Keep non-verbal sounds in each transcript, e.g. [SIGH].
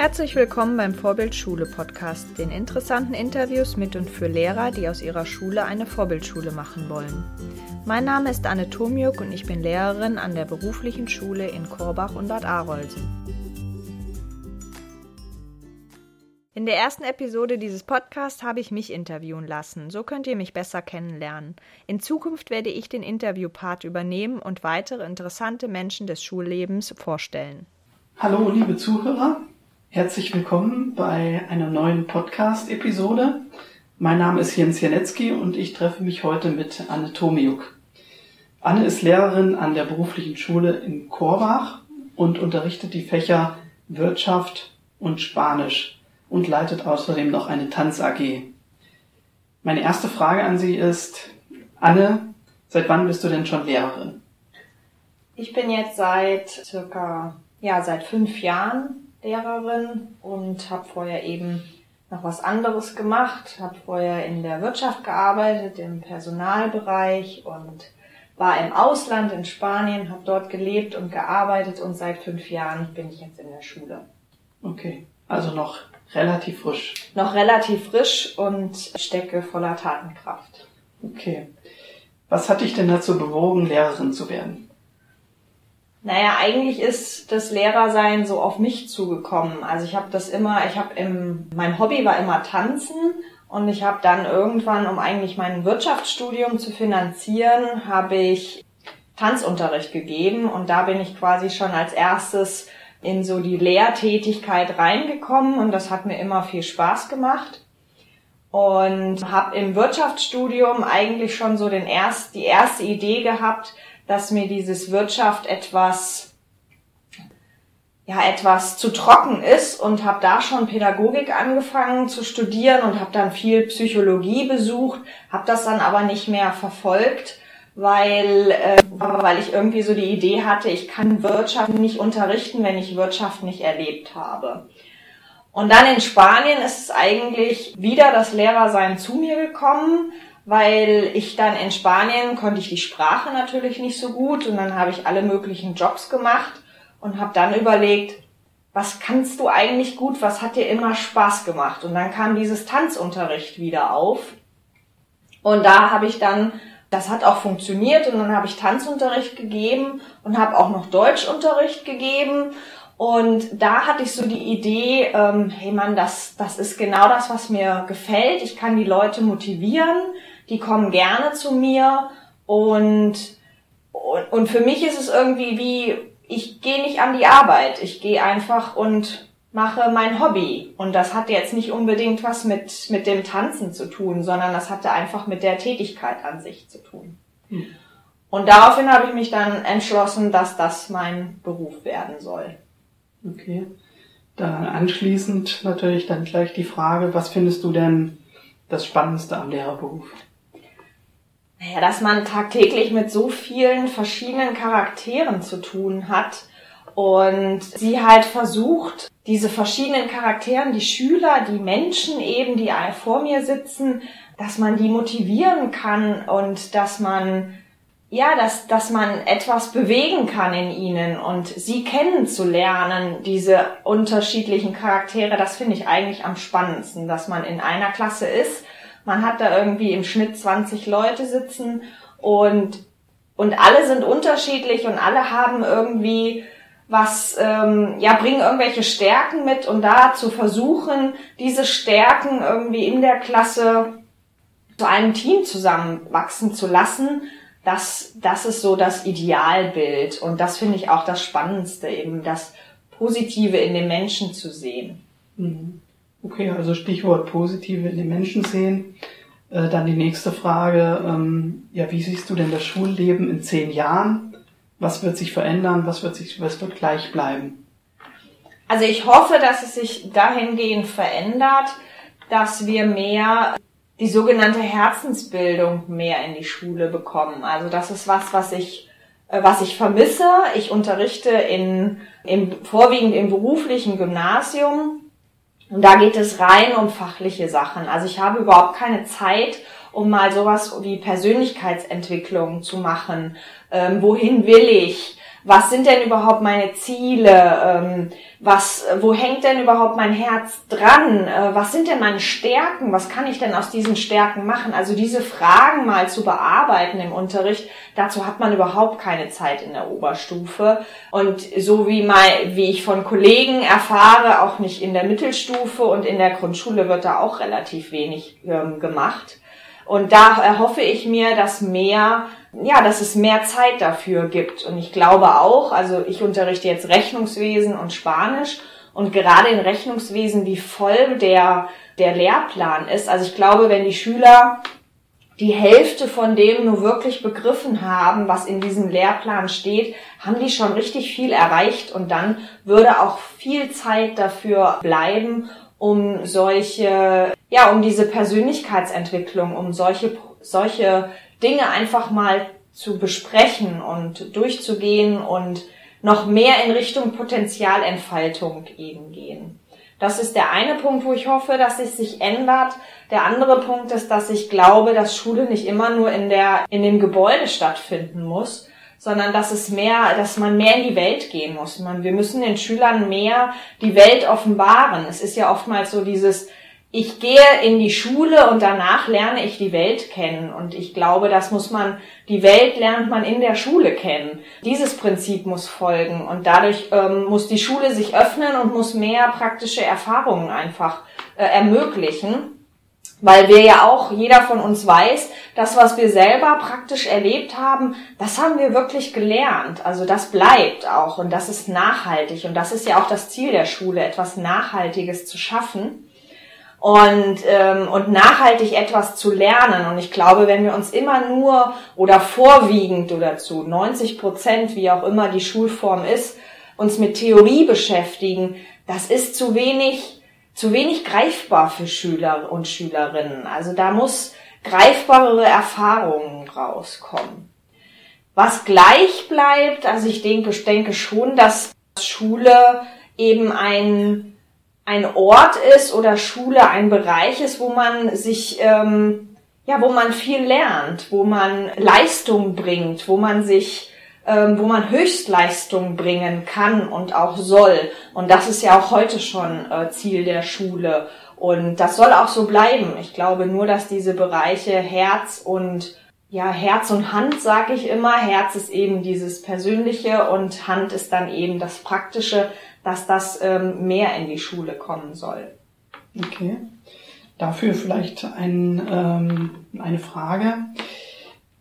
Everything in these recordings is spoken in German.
Herzlich willkommen beim Vorbildschule Podcast, den interessanten Interviews mit und für Lehrer, die aus ihrer Schule eine Vorbildschule machen wollen. Mein Name ist Anne Tomjuk und ich bin Lehrerin an der beruflichen Schule in Korbach und Bad Arolsen. In der ersten Episode dieses Podcasts habe ich mich interviewen lassen. So könnt ihr mich besser kennenlernen. In Zukunft werde ich den Interviewpart übernehmen und weitere interessante Menschen des Schullebens vorstellen. Hallo, liebe Zuhörer. Herzlich willkommen bei einer neuen Podcast-Episode. Mein Name ist Jens Janetzki und ich treffe mich heute mit Anne Tomiuk. Anne ist Lehrerin an der beruflichen Schule in Korbach und unterrichtet die Fächer Wirtschaft und Spanisch und leitet außerdem noch eine Tanz AG. Meine erste Frage an Sie ist, Anne, seit wann bist du denn schon Lehrerin? Ich bin jetzt seit circa, ja, seit fünf Jahren Lehrerin und habe vorher eben noch was anderes gemacht, habe vorher in der Wirtschaft gearbeitet, im Personalbereich und war im Ausland in Spanien, habe dort gelebt und gearbeitet und seit fünf Jahren bin ich jetzt in der Schule. Okay, also noch relativ frisch. Noch relativ frisch und stecke voller Tatenkraft. Okay. Was hat dich denn dazu bewogen, Lehrerin zu werden? Naja, eigentlich ist das Lehrersein so auf mich zugekommen. Also ich habe das immer, ich habe im, mein Hobby war immer Tanzen und ich habe dann irgendwann, um eigentlich mein Wirtschaftsstudium zu finanzieren, habe ich Tanzunterricht gegeben und da bin ich quasi schon als erstes in so die Lehrtätigkeit reingekommen und das hat mir immer viel Spaß gemacht und habe im Wirtschaftsstudium eigentlich schon so den erst die erste Idee gehabt, dass mir dieses Wirtschaft etwas ja etwas zu trocken ist und habe da schon Pädagogik angefangen zu studieren und habe dann viel Psychologie besucht, habe das dann aber nicht mehr verfolgt, weil äh, weil ich irgendwie so die Idee hatte, ich kann Wirtschaft nicht unterrichten, wenn ich Wirtschaft nicht erlebt habe. Und dann in Spanien ist es eigentlich wieder das Lehrersein zu mir gekommen weil ich dann in Spanien konnte ich die Sprache natürlich nicht so gut und dann habe ich alle möglichen Jobs gemacht und habe dann überlegt, was kannst du eigentlich gut, was hat dir immer Spaß gemacht? Und dann kam dieses Tanzunterricht wieder auf und da habe ich dann, das hat auch funktioniert und dann habe ich Tanzunterricht gegeben und habe auch noch Deutschunterricht gegeben und da hatte ich so die Idee, ähm, hey Mann, das, das ist genau das, was mir gefällt. Ich kann die Leute motivieren die kommen gerne zu mir und, und, und für mich ist es irgendwie wie, ich gehe nicht an die Arbeit, ich gehe einfach und mache mein Hobby. Und das hatte jetzt nicht unbedingt was mit, mit dem Tanzen zu tun, sondern das hatte einfach mit der Tätigkeit an sich zu tun. Hm. Und daraufhin habe ich mich dann entschlossen, dass das mein Beruf werden soll. Okay. Dann anschließend natürlich dann gleich die Frage, was findest du denn das Spannendste am Lehrerberuf? Naja, dass man tagtäglich mit so vielen verschiedenen Charakteren zu tun hat und sie halt versucht, diese verschiedenen Charakteren, die Schüler, die Menschen eben, die vor mir sitzen, dass man die motivieren kann und dass man ja, dass, dass man etwas bewegen kann in ihnen und sie kennenzulernen, diese unterschiedlichen Charaktere, das finde ich eigentlich am spannendsten, dass man in einer Klasse ist man hat da irgendwie im Schnitt 20 Leute sitzen und, und alle sind unterschiedlich und alle haben irgendwie was, ähm, ja, bringen irgendwelche Stärken mit und da zu versuchen, diese Stärken irgendwie in der Klasse zu einem Team zusammenwachsen zu lassen, das, das ist so das Idealbild. Und das finde ich auch das Spannendste, eben das Positive in den Menschen zu sehen. Mhm. Okay, also Stichwort Positive in den Menschen sehen. Äh, dann die nächste Frage, ähm, ja, wie siehst du denn das Schulleben in zehn Jahren? Was wird sich verändern? Was wird sich, was wird gleich bleiben? Also ich hoffe, dass es sich dahingehend verändert, dass wir mehr die sogenannte Herzensbildung mehr in die Schule bekommen. Also das ist was, was ich äh, was ich vermisse. Ich unterrichte in, im, vorwiegend im beruflichen Gymnasium und da geht es rein um fachliche Sachen. Also ich habe überhaupt keine Zeit, um mal sowas wie Persönlichkeitsentwicklung zu machen. Ähm, wohin will ich? Was sind denn überhaupt meine Ziele, ähm, was, wo hängt denn überhaupt mein Herz dran, äh, was sind denn meine Stärken, was kann ich denn aus diesen Stärken machen? Also diese Fragen mal zu bearbeiten im Unterricht, dazu hat man überhaupt keine Zeit in der Oberstufe. Und so wie mal, wie ich von Kollegen erfahre, auch nicht in der Mittelstufe und in der Grundschule wird da auch relativ wenig ähm, gemacht. Und da erhoffe ich mir, dass mehr ja, dass es mehr Zeit dafür gibt. Und ich glaube auch, also ich unterrichte jetzt Rechnungswesen und Spanisch und gerade in Rechnungswesen, wie voll der, der Lehrplan ist. Also ich glaube, wenn die Schüler die Hälfte von dem nur wirklich begriffen haben, was in diesem Lehrplan steht, haben die schon richtig viel erreicht und dann würde auch viel Zeit dafür bleiben, um solche, ja, um diese Persönlichkeitsentwicklung, um solche, solche Dinge einfach mal zu besprechen und durchzugehen und noch mehr in Richtung Potenzialentfaltung eben gehen. Das ist der eine Punkt, wo ich hoffe, dass es sich ändert. Der andere Punkt ist, dass ich glaube, dass Schule nicht immer nur in der, in dem Gebäude stattfinden muss, sondern dass es mehr, dass man mehr in die Welt gehen muss. Man, wir müssen den Schülern mehr die Welt offenbaren. Es ist ja oftmals so dieses, ich gehe in die Schule und danach lerne ich die Welt kennen. Und ich glaube, das muss man, die Welt lernt man in der Schule kennen. Dieses Prinzip muss folgen. Und dadurch ähm, muss die Schule sich öffnen und muss mehr praktische Erfahrungen einfach äh, ermöglichen. Weil wir ja auch, jeder von uns weiß, das, was wir selber praktisch erlebt haben, das haben wir wirklich gelernt. Also das bleibt auch und das ist nachhaltig. Und das ist ja auch das Ziel der Schule, etwas Nachhaltiges zu schaffen und, ähm, und nachhaltig etwas zu lernen. Und ich glaube, wenn wir uns immer nur oder vorwiegend oder zu 90 Prozent, wie auch immer die Schulform ist, uns mit Theorie beschäftigen, das ist zu wenig, zu wenig greifbar für Schüler und Schülerinnen. Also da muss greifbarere Erfahrungen rauskommen. Was gleich bleibt, also ich denke, denke schon, dass Schule eben ein ein Ort ist oder Schule ein Bereich ist, wo man sich, ähm, ja, wo man viel lernt, wo man Leistung bringt, wo man sich, wo man Höchstleistung bringen kann und auch soll. Und das ist ja auch heute schon äh, Ziel der Schule. Und das soll auch so bleiben. Ich glaube nur, dass diese Bereiche Herz und ja, Herz und Hand sage ich immer. Herz ist eben dieses Persönliche und Hand ist dann eben das Praktische dass das ähm, mehr in die Schule kommen soll. Okay. Dafür vielleicht ein, ähm, eine Frage.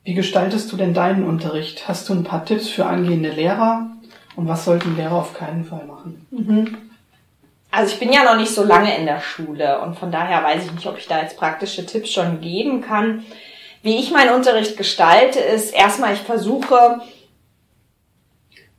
Wie gestaltest du denn deinen Unterricht? Hast du ein paar Tipps für angehende Lehrer? Und was sollten Lehrer auf keinen Fall machen? Mhm. Also ich bin ja noch nicht so lange in der Schule und von daher weiß ich nicht, ob ich da jetzt praktische Tipps schon geben kann. Wie ich meinen Unterricht gestalte, ist erstmal, ich versuche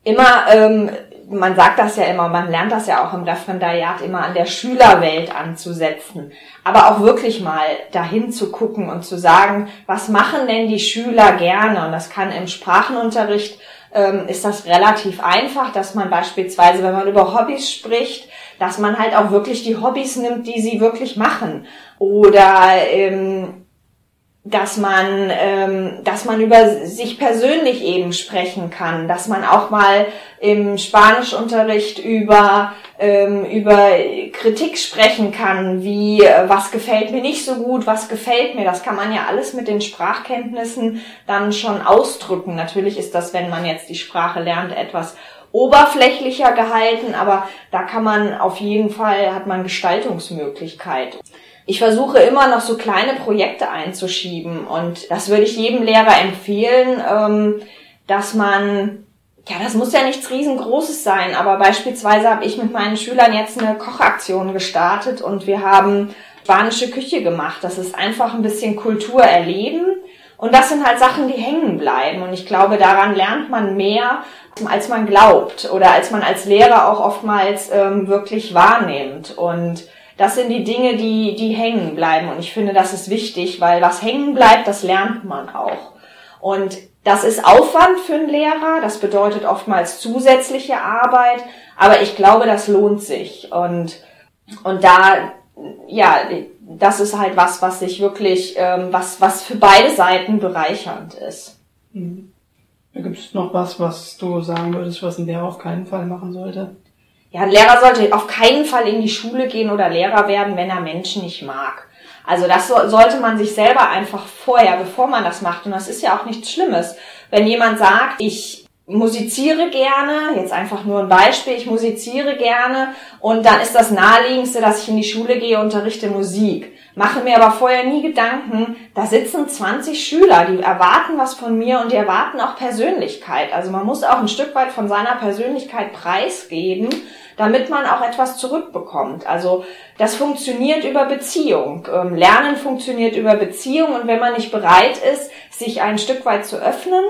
immer ähm, man sagt das ja immer, man lernt das ja auch im Referendariat immer an der Schülerwelt anzusetzen. Aber auch wirklich mal dahin zu gucken und zu sagen, was machen denn die Schüler gerne? Und das kann im Sprachenunterricht, ähm, ist das relativ einfach, dass man beispielsweise, wenn man über Hobbys spricht, dass man halt auch wirklich die Hobbys nimmt, die sie wirklich machen. Oder ähm, dass man, ähm, dass man über sich persönlich eben sprechen kann, dass man auch mal im Spanischunterricht über ähm, über Kritik sprechen kann, wie äh, was gefällt mir nicht so gut, was gefällt mir. Das kann man ja alles mit den Sprachkenntnissen dann schon ausdrücken. Natürlich ist das, wenn man jetzt die Sprache lernt, etwas oberflächlicher gehalten, aber da kann man auf jeden Fall hat man Gestaltungsmöglichkeit ich versuche immer noch so kleine Projekte einzuschieben und das würde ich jedem Lehrer empfehlen, ähm, dass man ja, das muss ja nichts riesengroßes sein, aber beispielsweise habe ich mit meinen Schülern jetzt eine Kochaktion gestartet und wir haben spanische Küche gemacht. Das ist einfach ein bisschen Kultur erleben und das sind halt Sachen, die hängen bleiben und ich glaube, daran lernt man mehr, als man glaubt oder als man als Lehrer auch oftmals ähm, wirklich wahrnimmt und das sind die Dinge, die, die hängen bleiben. Und ich finde, das ist wichtig, weil was hängen bleibt, das lernt man auch. Und das ist Aufwand für einen Lehrer, das bedeutet oftmals zusätzliche Arbeit, aber ich glaube, das lohnt sich. Und, und da, ja, das ist halt was, was sich wirklich, ähm, was, was für beide Seiten bereichernd ist. Mhm. Gibt es noch was, was du sagen würdest, was ein Lehrer auf keinen Fall machen sollte? Ja, ein Lehrer sollte auf keinen Fall in die Schule gehen oder Lehrer werden, wenn er Menschen nicht mag. Also das so, sollte man sich selber einfach vorher, bevor man das macht, und das ist ja auch nichts Schlimmes, wenn jemand sagt, ich musiziere gerne, jetzt einfach nur ein Beispiel, ich musiziere gerne und dann ist das naheliegendste, dass ich in die Schule gehe, unterrichte Musik. Mache mir aber vorher nie Gedanken, da sitzen 20 Schüler, die erwarten was von mir und die erwarten auch Persönlichkeit. Also man muss auch ein Stück weit von seiner Persönlichkeit preisgeben, damit man auch etwas zurückbekommt. Also das funktioniert über Beziehung. Ähm, Lernen funktioniert über Beziehung und wenn man nicht bereit ist, sich ein Stück weit zu öffnen,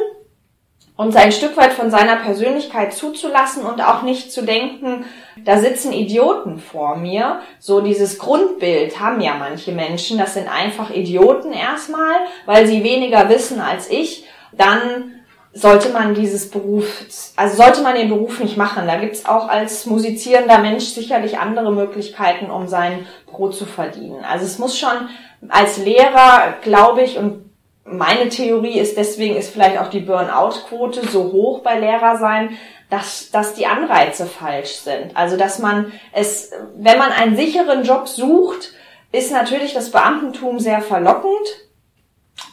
und ein Stück weit von seiner Persönlichkeit zuzulassen und auch nicht zu denken, da sitzen Idioten vor mir. So dieses Grundbild haben ja manche Menschen, das sind einfach Idioten erstmal, weil sie weniger wissen als ich. Dann sollte man dieses Beruf, also sollte man den Beruf nicht machen. Da gibt's auch als musizierender Mensch sicherlich andere Möglichkeiten, um sein Brot zu verdienen. Also es muss schon als Lehrer, glaube ich, und meine Theorie ist, deswegen ist vielleicht auch die Burnout-Quote so hoch bei Lehrer sein, dass, dass die Anreize falsch sind. Also, dass man es, wenn man einen sicheren Job sucht, ist natürlich das Beamtentum sehr verlockend,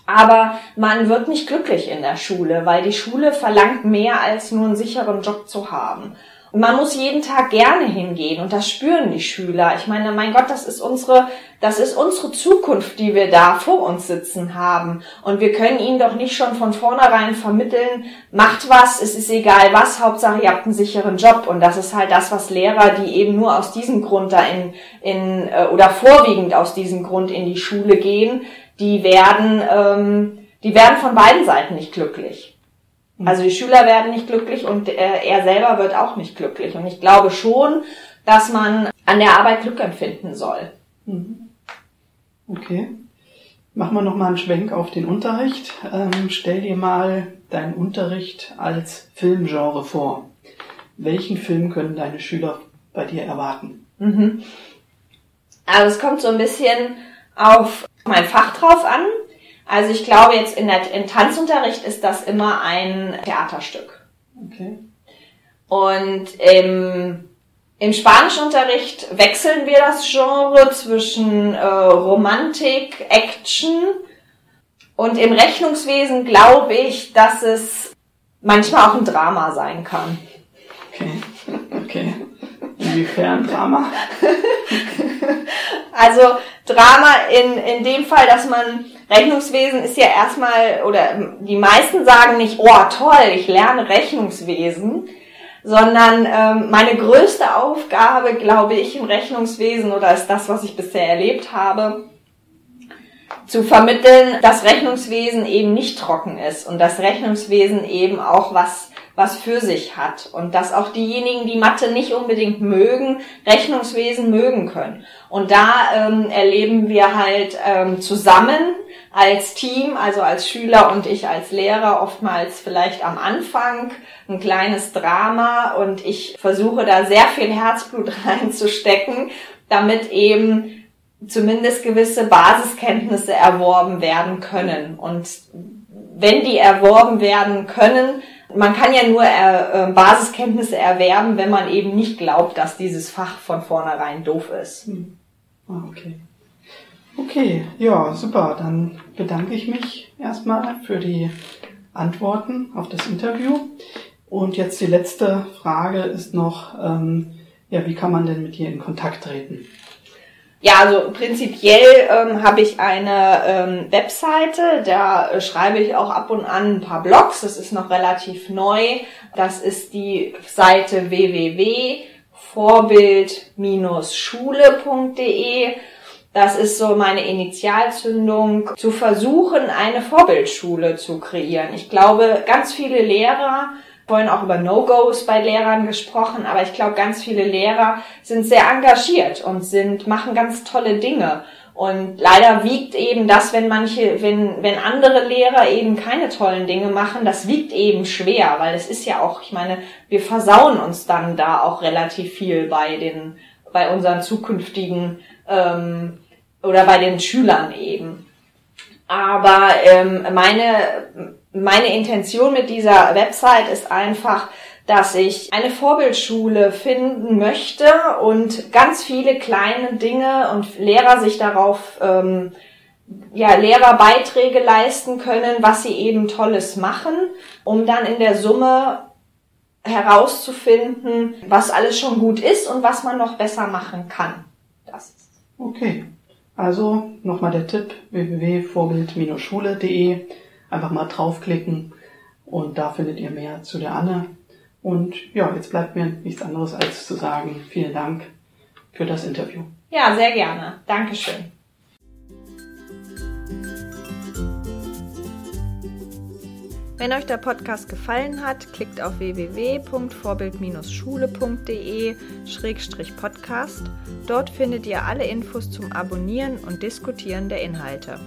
aber man wird nicht glücklich in der Schule, weil die Schule verlangt mehr als nur einen sicheren Job zu haben. Man muss jeden Tag gerne hingehen und das spüren die Schüler. Ich meine, mein Gott, das ist unsere, das ist unsere Zukunft, die wir da vor uns sitzen haben. Und wir können ihnen doch nicht schon von vornherein vermitteln, macht was, es ist egal was, Hauptsache ihr habt einen sicheren Job. Und das ist halt das, was Lehrer, die eben nur aus diesem Grund da in, in äh, oder vorwiegend aus diesem Grund in die Schule gehen, die werden, ähm, die werden von beiden Seiten nicht glücklich. Mhm. Also die Schüler werden nicht glücklich und äh, er selber wird auch nicht glücklich. Und ich glaube schon, dass man an der Arbeit Glück empfinden soll. Mhm. Okay. Machen wir nochmal einen Schwenk auf den Unterricht. Ähm, stell dir mal deinen Unterricht als Filmgenre vor. Welchen Film können deine Schüler bei dir erwarten? Mhm. Also es kommt so ein bisschen auf mein Fach drauf an. Also ich glaube jetzt in der, im Tanzunterricht ist das immer ein Theaterstück. Okay. Und im, im Spanischunterricht wechseln wir das Genre zwischen äh, Romantik, Action und im Rechnungswesen glaube ich, dass es manchmal auch ein Drama sein kann. Inwiefern Drama? [LAUGHS] also Drama in, in dem Fall, dass man Rechnungswesen ist ja erstmal, oder die meisten sagen nicht, oh toll, ich lerne Rechnungswesen, sondern ähm, meine größte Aufgabe, glaube ich, im Rechnungswesen, oder ist das, was ich bisher erlebt habe, zu vermitteln, dass Rechnungswesen eben nicht trocken ist und dass Rechnungswesen eben auch was was für sich hat und dass auch diejenigen, die Mathe nicht unbedingt mögen, Rechnungswesen mögen können. Und da ähm, erleben wir halt ähm, zusammen als Team, also als Schüler und ich als Lehrer oftmals vielleicht am Anfang ein kleines Drama und ich versuche da sehr viel Herzblut [LAUGHS] reinzustecken, damit eben zumindest gewisse Basiskenntnisse erworben werden können. Und wenn die erworben werden können, man kann ja nur äh, Basiskenntnisse erwerben, wenn man eben nicht glaubt, dass dieses Fach von vornherein doof ist. Hm. Ah, okay. Okay, ja, super. Dann bedanke ich mich erstmal für die Antworten auf das Interview. Und jetzt die letzte Frage ist noch, ähm, ja, wie kann man denn mit dir in Kontakt treten? Ja, also prinzipiell ähm, habe ich eine ähm, Webseite, da äh, schreibe ich auch ab und an ein paar Blogs. Das ist noch relativ neu. Das ist die Seite www.vorbild-schule.de. Das ist so meine Initialzündung, zu versuchen, eine Vorbildschule zu kreieren. Ich glaube, ganz viele Lehrer vorhin auch über No-Gos bei Lehrern gesprochen, aber ich glaube, ganz viele Lehrer sind sehr engagiert und sind, machen ganz tolle Dinge. Und leider wiegt eben das, wenn manche, wenn, wenn andere Lehrer eben keine tollen Dinge machen, das wiegt eben schwer, weil es ist ja auch, ich meine, wir versauen uns dann da auch relativ viel bei den, bei unseren zukünftigen ähm, oder bei den Schülern eben. Aber ähm, meine meine Intention mit dieser Website ist einfach, dass ich eine Vorbildschule finden möchte und ganz viele kleine Dinge und Lehrer sich darauf, ähm, ja, Lehrerbeiträge leisten können, was sie eben Tolles machen, um dann in der Summe herauszufinden, was alles schon gut ist und was man noch besser machen kann. Das ist. Okay. Also nochmal der Tipp www.vorbild-schule.de. Einfach mal draufklicken und da findet ihr mehr zu der Anne. Und ja, jetzt bleibt mir nichts anderes als zu sagen, vielen Dank für das Interview. Ja, sehr gerne. Dankeschön. Wenn euch der Podcast gefallen hat, klickt auf www.vorbild-schule.de-podcast. Dort findet ihr alle Infos zum Abonnieren und Diskutieren der Inhalte.